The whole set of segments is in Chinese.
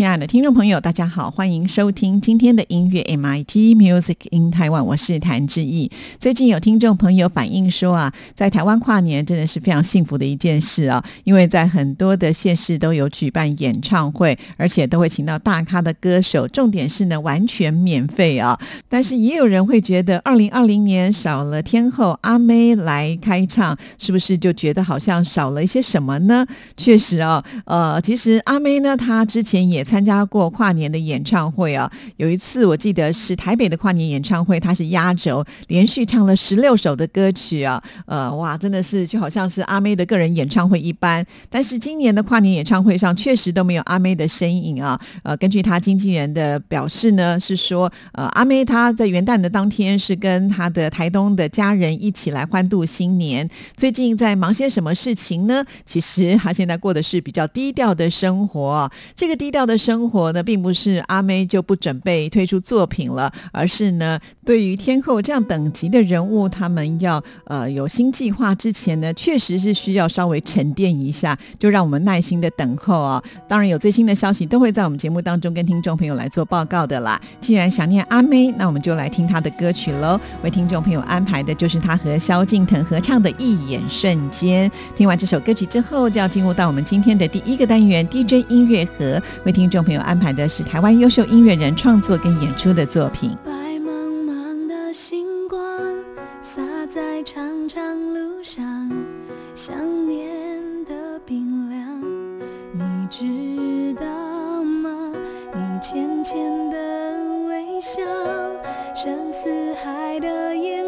亲爱的听众朋友，大家好，欢迎收听今天的音乐 MIT Music in Taiwan，我是谭志毅。最近有听众朋友反映说啊，在台湾跨年真的是非常幸福的一件事啊，因为在很多的县市都有举办演唱会，而且都会请到大咖的歌手，重点是呢完全免费啊。但是也有人会觉得，二零二零年少了天后阿妹来开唱，是不是就觉得好像少了一些什么呢？确实啊，呃，其实阿妹呢，她之前也。参加过跨年的演唱会啊，有一次我记得是台北的跨年演唱会，他是压轴，连续唱了十六首的歌曲啊，呃，哇，真的是就好像是阿妹的个人演唱会一般。但是今年的跨年演唱会上确实都没有阿妹的身影啊，呃，根据他经纪人的表示呢，是说，呃，阿妹她在元旦的当天是跟她的台东的家人一起来欢度新年。最近在忙些什么事情呢？其实她现在过的是比较低调的生活，这个低调的。生活呢，并不是阿妹就不准备推出作品了，而是呢，对于天后这样等级的人物，他们要呃有新计划之前呢，确实是需要稍微沉淀一下，就让我们耐心的等候啊。当然，有最新的消息都会在我们节目当中跟听众朋友来做报告的啦。既然想念阿妹，那我们就来听她的歌曲喽。为听众朋友安排的就是她和萧敬腾合唱的《一眼瞬间》。听完这首歌曲之后，就要进入到我们今天的第一个单元 DJ 音乐盒，为听。听众朋友安排的是台湾优秀音乐人创作跟演出的作品。白茫茫的星光洒在长长路上，想念的冰凉，你知道吗？你浅浅的微笑，深似海的眼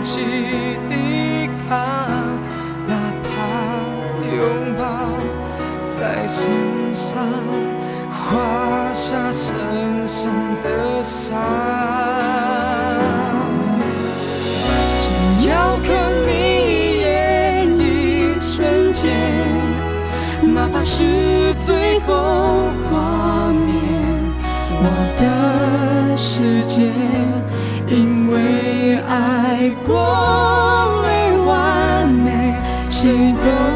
放弃抵抗，哪怕拥抱在身上画下深深的伤。只要看你一眼，一瞬间，哪怕是最后画面。我的世界，因为爱过而完美，谁都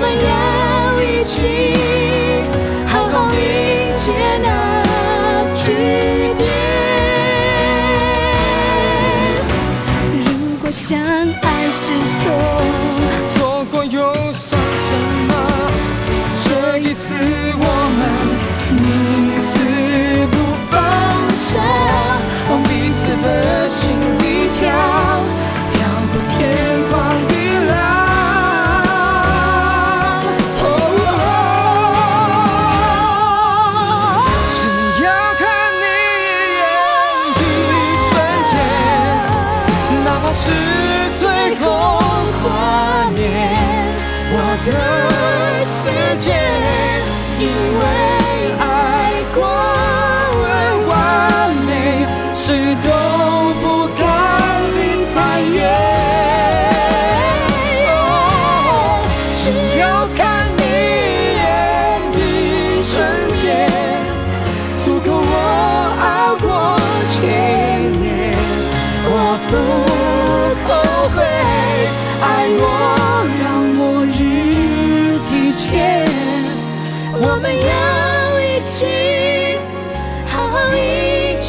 们要一起好好迎接那句点。如果相爱是错，错过又算什么？这一次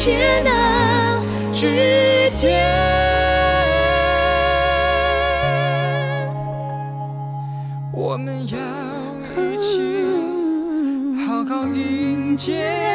艰难句点。我们要一起好好迎接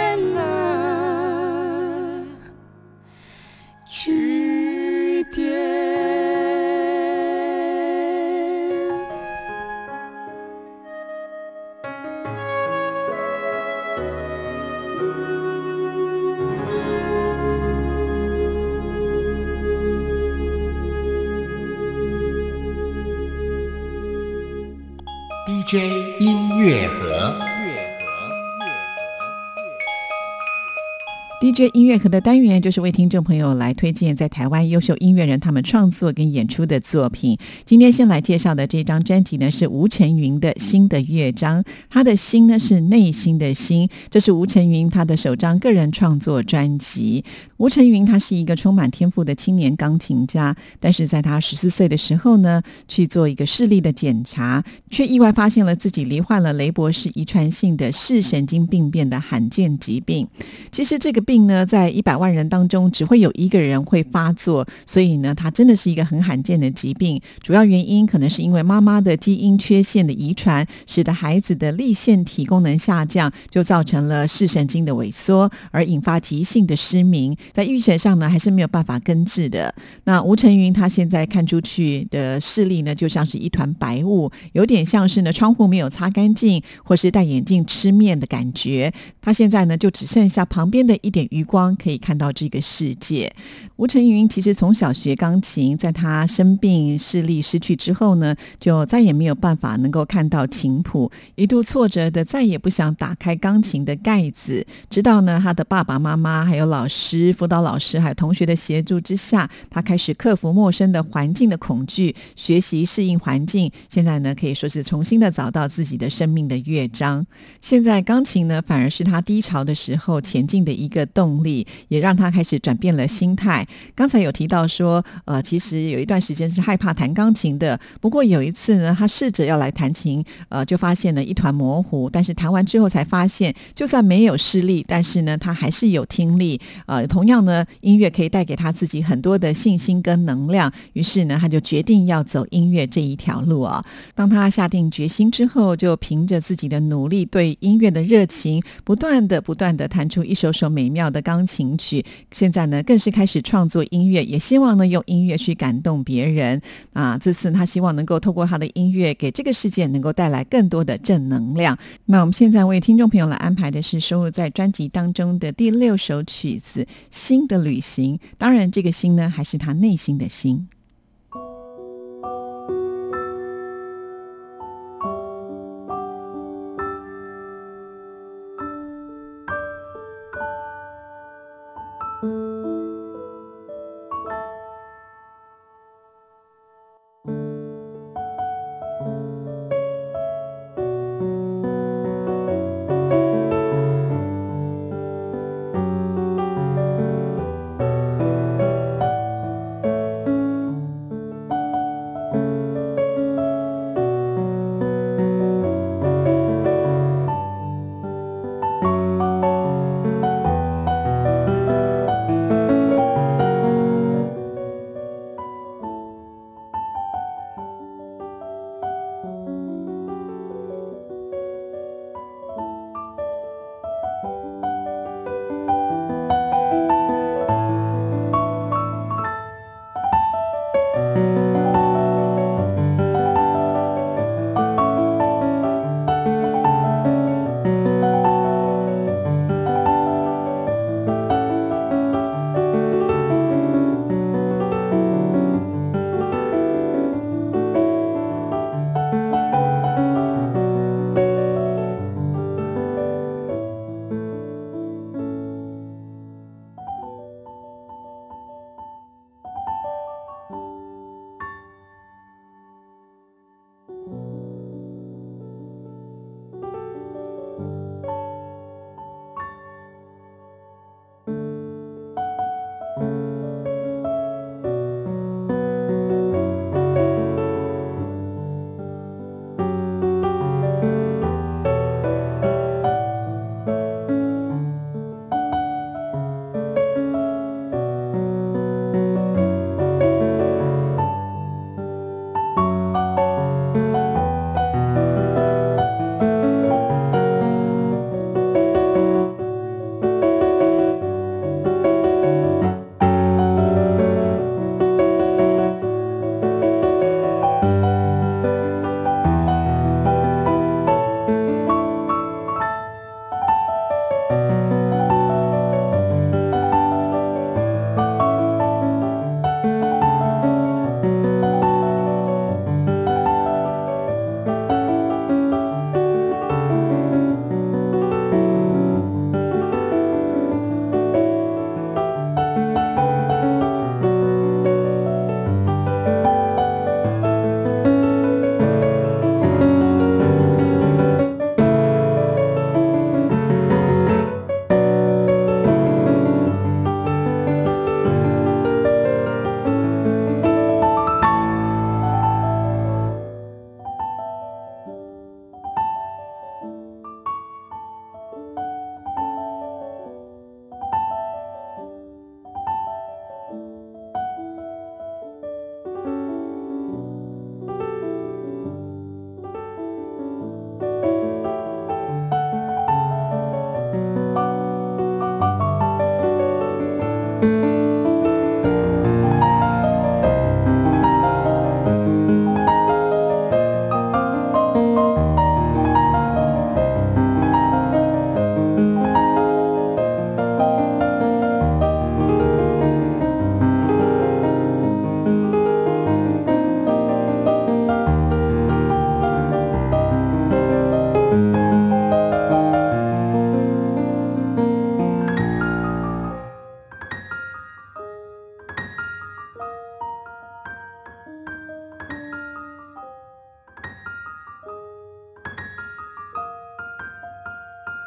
音乐盒的单元就是为听众朋友来推荐在台湾优秀音乐人他们创作跟演出的作品。今天先来介绍的这张专辑呢是吴晨云的新的乐章，他的心呢是内心的心，这是吴晨云他的首张个人创作专辑。吴晨云他是一个充满天赋的青年钢琴家，但是在他十四岁的时候呢，去做一个视力的检查，却意外发现了自己罹患了雷博士遗传性的视神经病变的罕见疾病。其实这个病呢，在一百万人当中只会有一个人会发作，所以呢，它真的是一个很罕见的疾病。主要原因可能是因为妈妈的基因缺陷的遗传，使得孩子的立腺体功能下降，就造成了视神经的萎缩，而引发急性的失明。在预选上呢，还是没有办法根治的。那吴晨云他现在看出去的视力呢，就像是一团白雾，有点像是呢窗户没有擦干净，或是戴眼镜吃面的感觉。他现在呢，就只剩下旁边的一点余光可以看到这个世界。吴晨云其实从小学钢琴，在他生病视力失去之后呢，就再也没有办法能够看到琴谱，一度挫折的再也不想打开钢琴的盖子。直到呢，他的爸爸妈妈、还有老师、辅导老师还有同学的协助之下，他开始克服陌生的环境的恐惧，学习适应环境。现在呢，可以说是重新的找到自己的生命的乐章。现在钢琴呢，反而是他低潮的时候前进的一个动动力，也让他开始转变了心态。刚才有提到说，呃，其实有一段时间是害怕弹钢琴的，不过有一次呢，他试着要来弹琴，呃，就发现了一团模糊。但是弹完之后才发现，就算没有视力，但是呢，他还是有听力。呃，同样呢，音乐可以带给他自己很多的信心跟能量。于是呢，他就决定要走音乐这一条路啊。当他下定决心之后，就凭着自己的努力，对音乐的热情，不断的、不断的弹出一首首美妙。妙的钢琴曲。现在呢，更是开始创作音乐，也希望呢用音乐去感动别人啊。这次他希望能够透过他的音乐，给这个世界能够带来更多的正能量。那我们现在为听众朋友来安排的是收录在专辑当中的第六首曲子《新的旅行》。当然，这个“新”呢，还是他内心的“心”。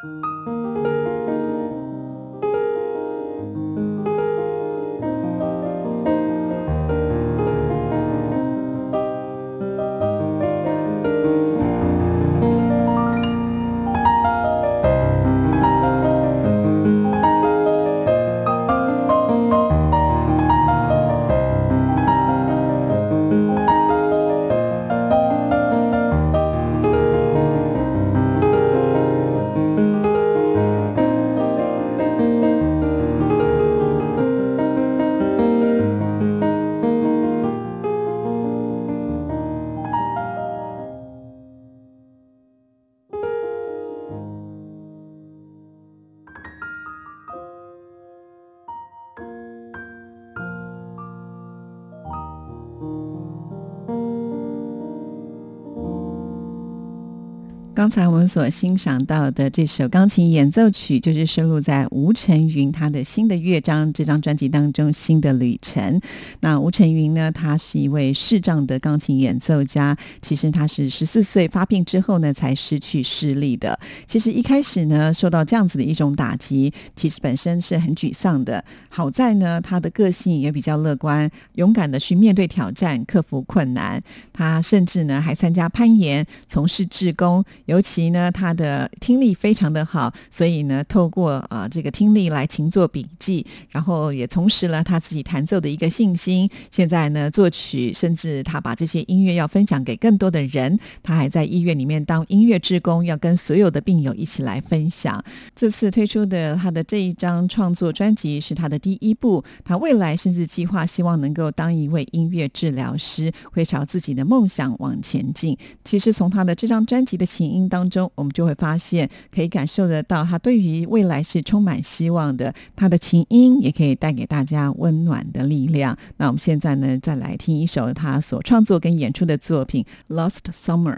Música 才我们所欣赏到的这首钢琴演奏曲，就是收录在吴晨云他的新的乐章这张专辑当中《新的旅程》。那吴晨云呢，他是一位视障的钢琴演奏家。其实他是十四岁发病之后呢，才失去视力的。其实一开始呢，受到这样子的一种打击，其实本身是很沮丧的。好在呢，他的个性也比较乐观，勇敢的去面对挑战，克服困难。他甚至呢，还参加攀岩，从事志工。有其呢，他的听力非常的好，所以呢，透过呃这个听力来勤做笔记，然后也重拾了他自己弹奏的一个信心。现在呢，作曲，甚至他把这些音乐要分享给更多的人。他还在医院里面当音乐职工，要跟所有的病友一起来分享。这次推出的他的这一张创作专辑是他的第一部，他未来甚至计划希望能够当一位音乐治疗师，会朝自己的梦想往前进。其实从他的这张专辑的情音当中，我们就会发现，可以感受得到他对于未来是充满希望的。他的琴音也可以带给大家温暖的力量。那我们现在呢，再来听一首他所创作跟演出的作品《Lost Summer》。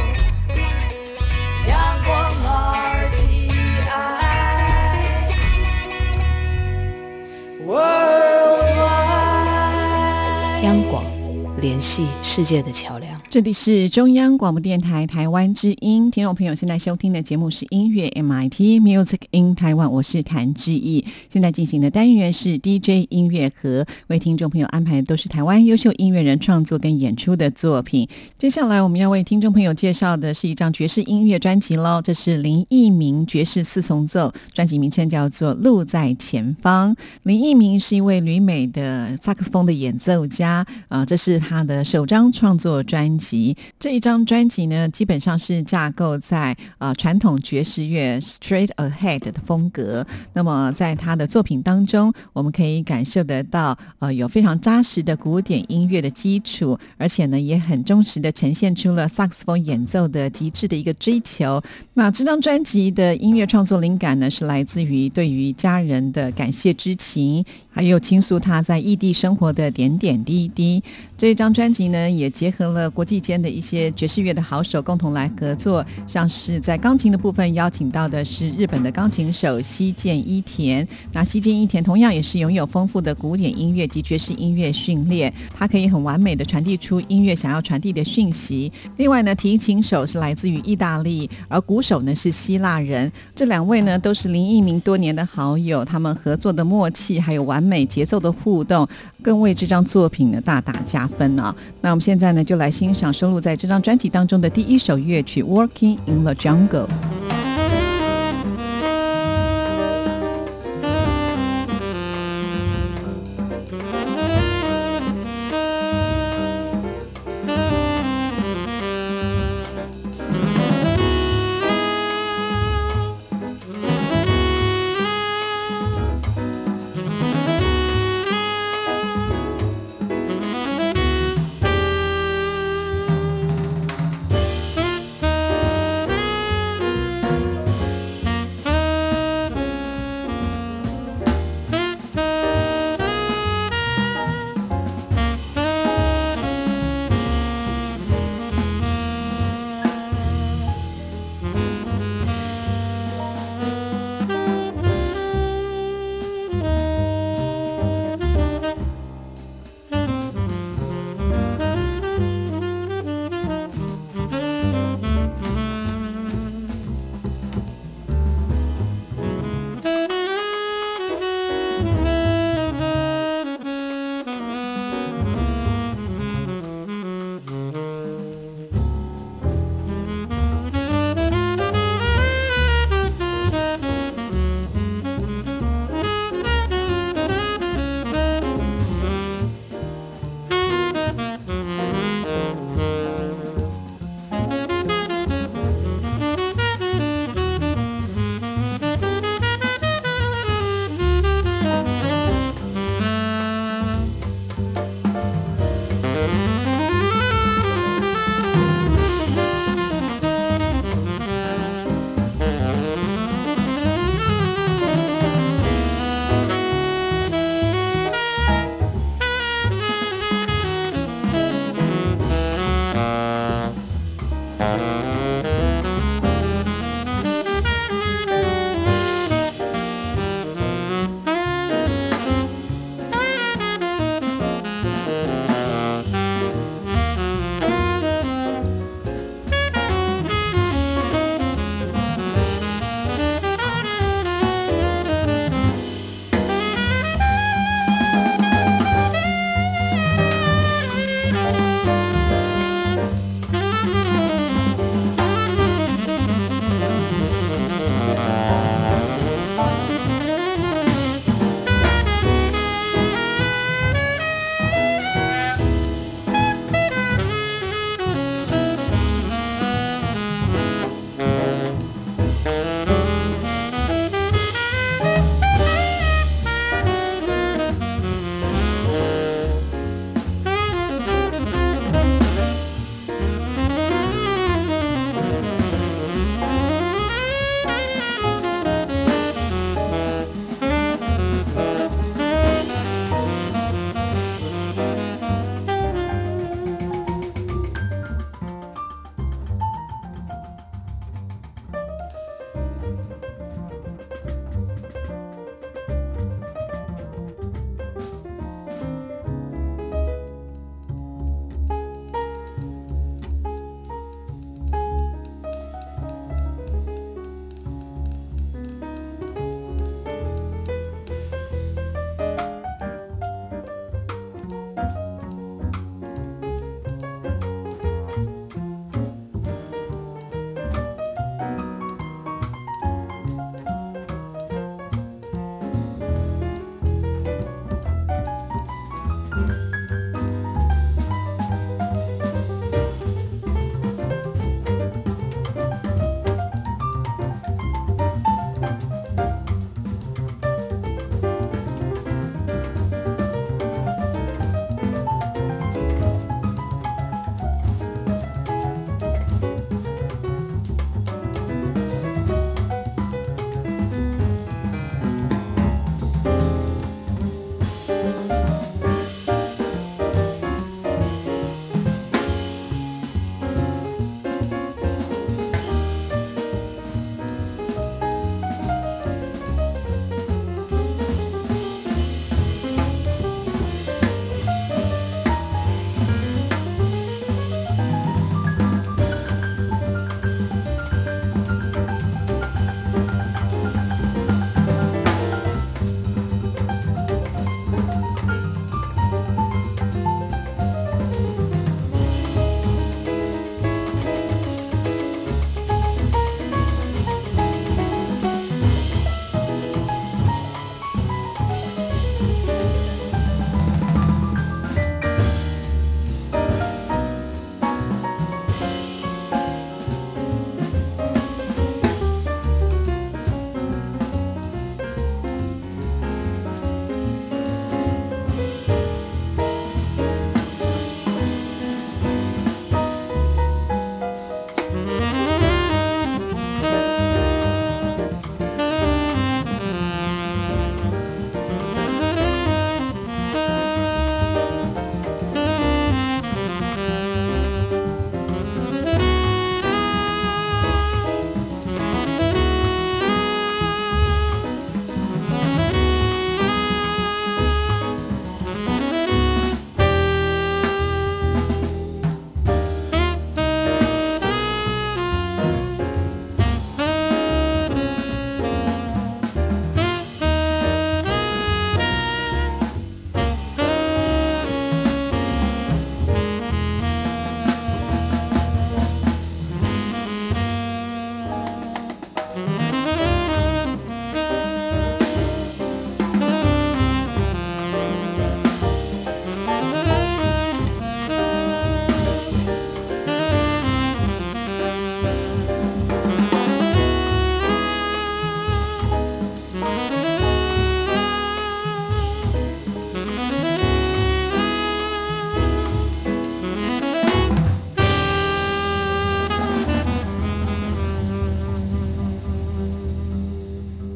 Whoa. 联系世界的桥梁。这里是中央广播电台台湾之音，听众朋友现在收听的节目是音乐 MIT Music in Taiwan，我是谭志毅。现在进行的单元是 DJ 音乐盒，为听众朋友安排的都是台湾优秀音乐人创作跟演出的作品。接下来我们要为听众朋友介绍的是一张爵士音乐专辑喽，这是林义明爵士四重奏，专辑名称叫做《路在前方》。林义明是一位旅美的萨克斯风的演奏家，啊、这是他的首张创作专辑。这一张专辑呢，基本上是架构在呃传统爵士乐 straight ahead 的风格。那么在他的作品当中，我们可以感受得到，呃，有非常扎实的古典音乐的基础，而且呢，也很忠实的呈现出了萨克斯风演奏的极致的一个追求。那这张专辑的音乐创作灵感呢，是来自于对于家人的感谢之情，还有倾诉他在异地生活的点点滴滴。这张专辑呢，也结合了国际间的一些爵士乐的好手共同来合作，像是在钢琴的部分邀请到的是日本的钢琴手西见一田。那西见一田同样也是拥有丰富的古典音乐及爵士音乐训练，他可以很完美的传递出音乐想要传递的讯息。另外呢，提琴手是来自于意大利，而鼓手呢是希腊人。这两位呢都是林一鸣多年的好友，他们合作的默契还有完美节奏的互动，更为这张作品呢大大加分啊。那我们现在呢就来欣赏收录在这张专辑当中的第一首乐曲《Working in the Jungle》。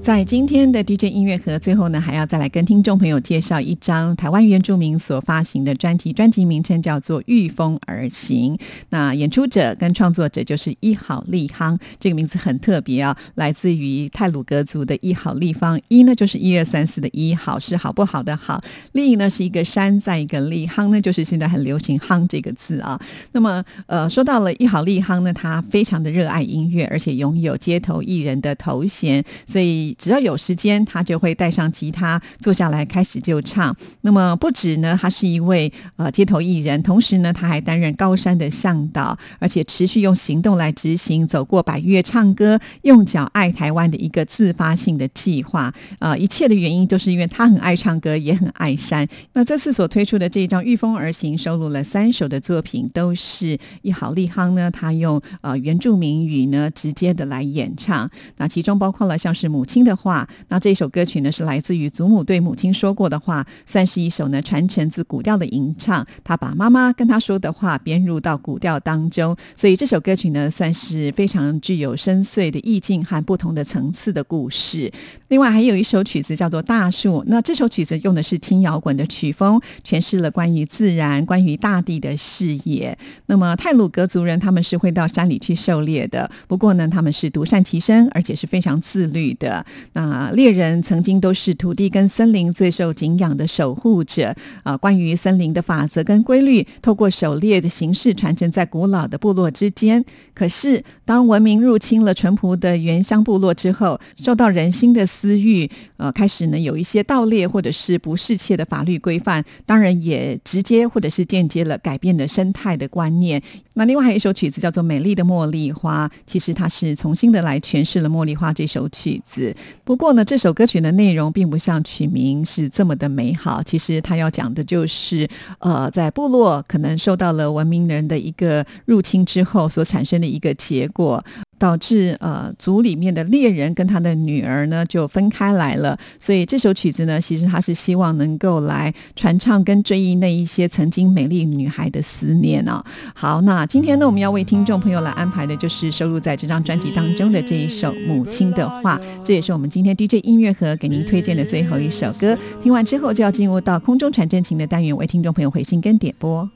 在今天的 DJ 音乐盒最后呢，还要再来跟听众朋友介绍一张台湾原住民所发行的专辑，专辑名称叫做《御风而行》。那演出者跟创作者就是一好立夯，这个名字很特别啊，来自于泰鲁格族的一好立方。一呢就是一二三四的一，好是好不好的好；立呢是一个山，在一个立夯呢就是现在很流行“夯”这个字啊。那么呃，说到了一好立夯呢，他非常的热爱音乐，而且拥有街头艺人的头衔，所以。只要有时间，他就会带上吉他坐下来开始就唱。那么不止呢，他是一位呃街头艺人，同时呢，他还担任高山的向导，而且持续用行动来执行走过百越唱歌、用脚爱台湾的一个自发性的计划。呃，一切的原因就是因为他很爱唱歌，也很爱山。那这次所推出的这一张《御风而行》收录了三首的作品，都是一好利夯呢，他用呃原住民语呢直接的来演唱。那其中包括了像是母亲。的话，那这首歌曲呢是来自于祖母对母亲说过的话，算是一首呢传承自古调的吟唱。他把妈妈跟他说的话编入到古调当中，所以这首歌曲呢算是非常具有深邃的意境和不同的层次的故事。另外还有一首曲子叫做《大树》，那这首曲子用的是轻摇滚的曲风，诠释了关于自然、关于大地的视野。那么泰鲁格族人他们是会到山里去狩猎的，不过呢他们是独善其身，而且是非常自律的。那猎人曾经都是土地跟森林最受敬仰的守护者啊。关于森林的法则跟规律，透过狩猎的形式传承在古老的部落之间。可是，当文明入侵了淳朴的原乡部落之后，受到人心的私欲，呃，开始呢有一些盗猎或者是不适切的法律规范，当然也直接或者是间接了改变了生态的观念。那另外还有一首曲子叫做《美丽的茉莉花》，其实它是重新的来诠释了《茉莉花》这首曲子。不过呢，这首歌曲的内容并不像曲名是这么的美好。其实它要讲的就是，呃，在部落可能受到了文明人的一个入侵之后所产生的一个结果。导致呃组里面的猎人跟他的女儿呢就分开来了，所以这首曲子呢，其实他是希望能够来传唱跟追忆那一些曾经美丽女孩的思念啊。好，那今天呢，我们要为听众朋友来安排的就是收录在这张专辑当中的这一首《母亲的话》，这也是我们今天 DJ 音乐盒给您推荐的最后一首歌。听完之后就要进入到空中传真情的单元，为听众朋友回信跟点播。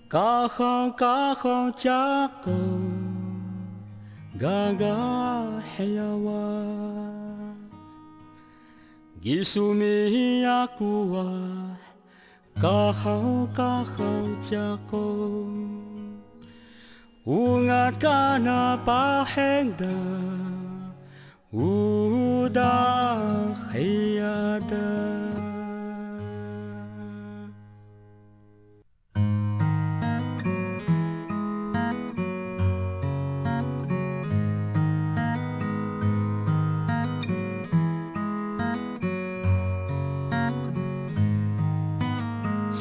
哥哥黑呀哇，吉苏米呀哭哇，卡号卡号叫哥，乌鸦嘎那把黑的，乌鸦黑呀的。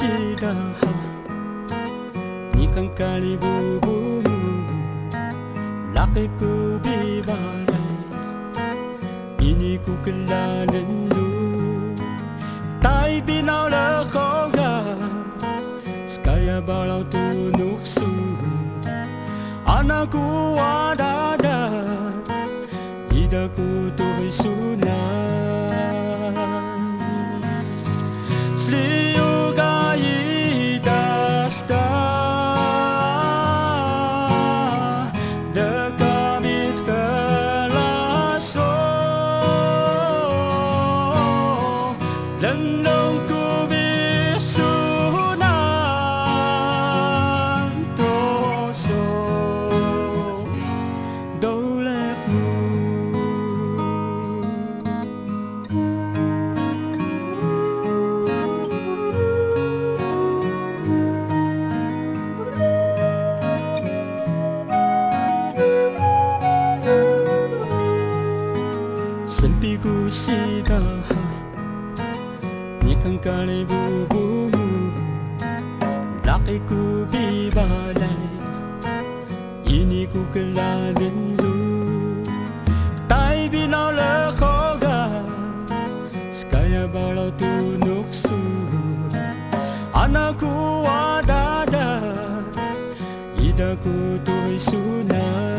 知道哈，你看家里布布布，拉起裤皮来，伊尼裤根拉嫩露，台北闹了好个，斯卡亚巴佬都怒苏，阿那古袜大大，伊达裤头苏。神秘故事的海，你看咖喱布布布，拉黑古比巴来，伊尼古格拉连路，代比老了好个，斯卡亚巴老杜诺苏，阿那古瓦达达，伊达古杜维苏那。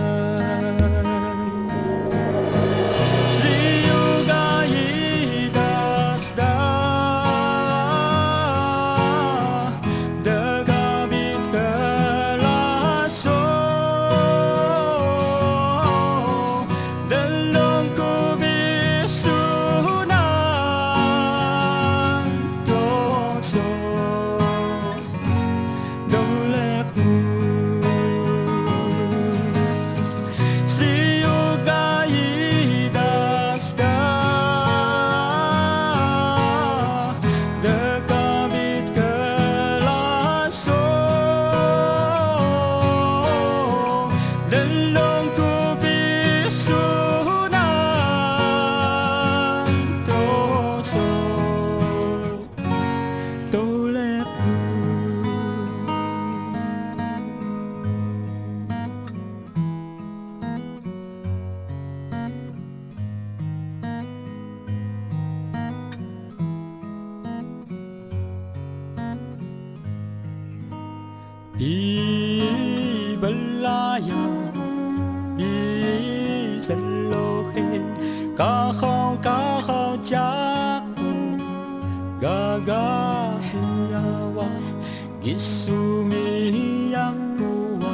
一宿没呀过，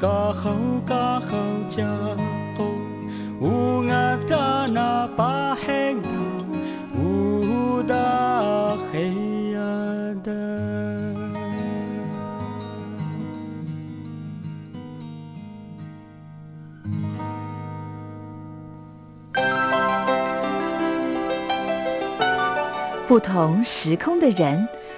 刚好刚好嫁错，乌鸦嘎那把黑的，乌达黑呀的。不同时空的人。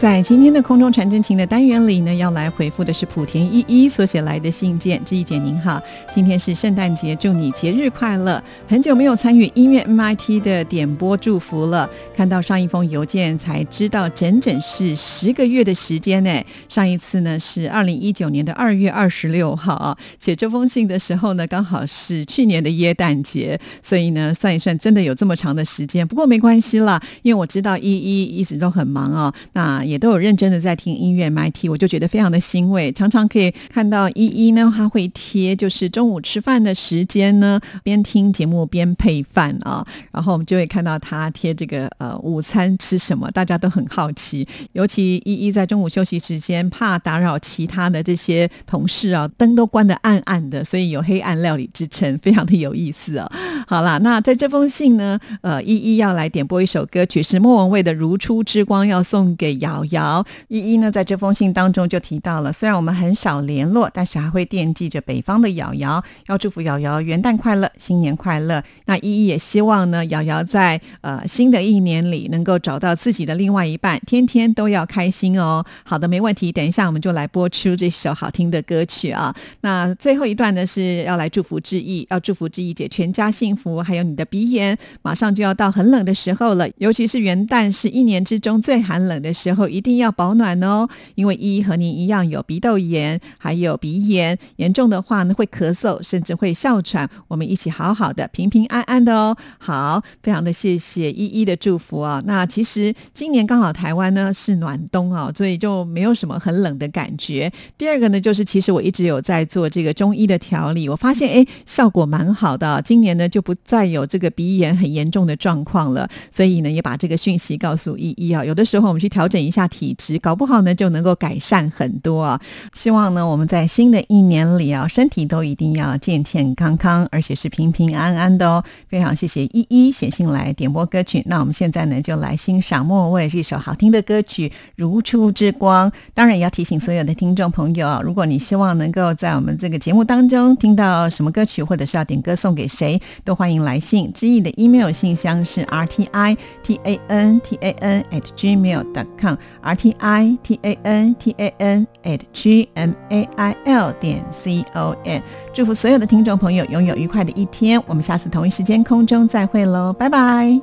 在今天的空中传真情的单元里呢，要来回复的是莆田依依所写来的信件。志毅姐您好，今天是圣诞节，祝你节日快乐。很久没有参与音乐 MIT 的点播祝福了，看到上一封邮件才知道，整整是十个月的时间呢。上一次呢是二零一九年的二月二十六号，写这封信的时候呢，刚好是去年的耶诞节，所以呢算一算，真的有这么长的时间。不过没关系啦，因为我知道依依一直都很忙哦，那。也都有认真的在听音乐 MIT，我就觉得非常的欣慰。常常可以看到依依呢，他会贴，就是中午吃饭的时间呢，边听节目边配饭啊，然后我们就会看到他贴这个呃午餐吃什么，大家都很好奇。尤其依依在中午休息时间，怕打扰其他的这些同事啊，灯都关得暗暗的，所以有黑暗料理之称，非常的有意思哦。好啦，那在这封信呢，呃，依依要来点播一首歌曲，是莫文蔚的《如初之光》，要送给瑶。瑶依依呢，在这封信当中就提到了，虽然我们很少联络，但是还会惦记着北方的瑶瑶，要祝福瑶瑶元旦快乐，新年快乐。那依依也希望呢，瑶瑶在呃新的一年里能够找到自己的另外一半，天天都要开心哦。好的，没问题。等一下我们就来播出这首好听的歌曲啊。那最后一段呢是要来祝福志毅，要祝福志毅姐全家幸幸福，还有你的鼻炎，马上就要到很冷的时候了，尤其是元旦是一年之中最寒冷的时候。一定要保暖哦，因为依依和您一样有鼻窦炎，还有鼻炎，严重的话呢会咳嗽，甚至会哮喘。我们一起好好的、平平安安的哦。好，非常的谢谢依依的祝福啊。那其实今年刚好台湾呢是暖冬啊，所以就没有什么很冷的感觉。第二个呢，就是其实我一直有在做这个中医的调理，我发现哎效果蛮好的。今年呢就不不再有这个鼻炎很严重的状况了，所以呢，也把这个讯息告诉依依啊。有的时候我们去调整一下体质，搞不好呢就能够改善很多啊。希望呢我们在新的一年里啊，身体都一定要健健康康，而且是平平安安的哦。非常谢谢依依写信来点播歌曲，那我们现在呢就来欣赏莫文蔚这首好听的歌曲《如初之光》。当然也要提醒所有的听众朋友啊，如果你希望能够在我们这个节目当中听到什么歌曲，或者是要点歌送给谁，都欢迎来信。知意的 email 信箱是 r t i t a n t a n at gmail dot com r t i t a n t a n at g m a i l 点 c o n。祝福所有的听众朋友拥有愉快的一天。我们下次同一时间空中再会喽，拜拜。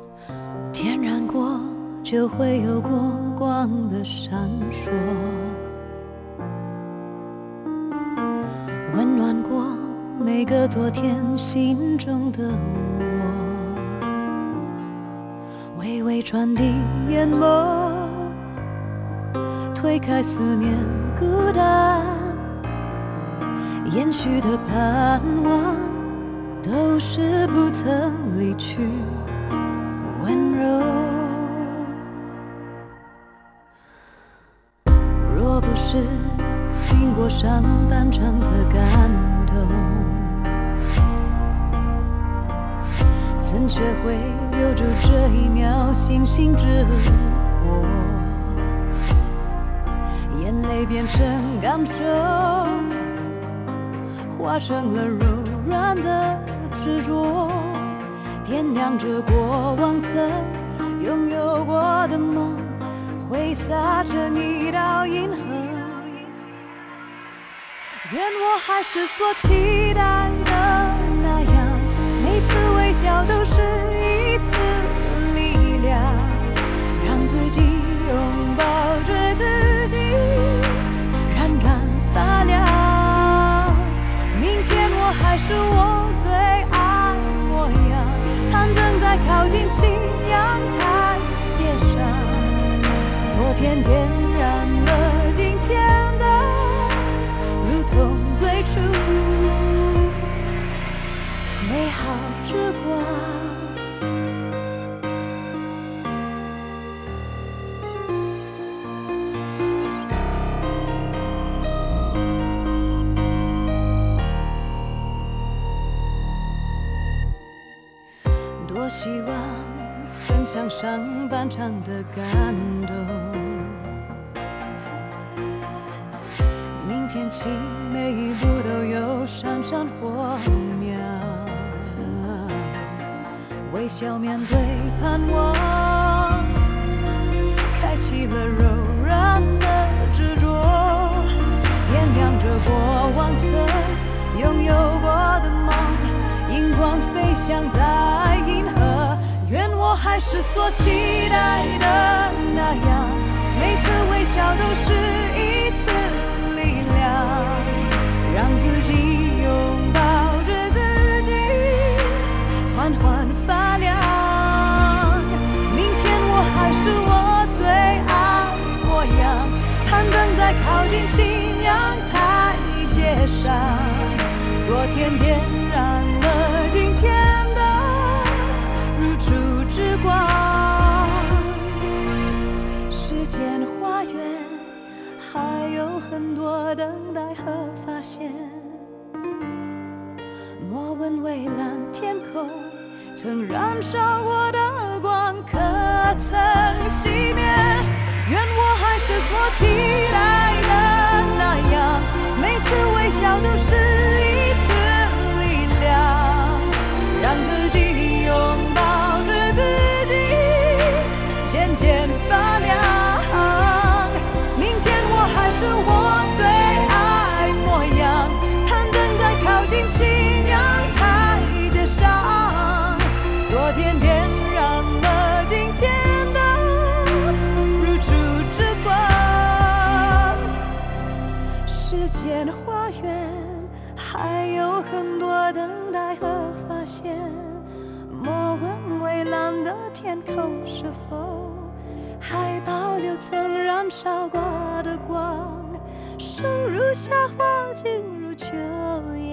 点燃过就会有过光的闪烁，每个昨天心中的我，微微传递眼眸，推开思念孤单，延续的盼望都是不曾离去。温柔。若不是经过上半场的学会留住这一秒星星之火？眼泪变成感受，化成了柔软的执着。点亮着过往曾拥有过的梦，挥洒成一道银河。愿我还是所期待的那样，每次微笑都天点燃了今天的，如同最初美好之光。多希望分享上半场的感起每一步都有闪闪火苗，微笑面对盼望，开启了柔软的执着，点亮着过往曾拥有过的梦，荧光飞翔在银河。愿我还是所期待的那样，每次微笑都是一，让自己拥抱着自己，缓缓发亮。明天我还是我最爱模样，攀登在靠近信阳台阶上，昨天点曾燃烧过的光，可曾熄灭？愿我还是所期待的那样，每次微笑都是天空是否还保留曾燃烧过的光，生如夏花，静如秋叶。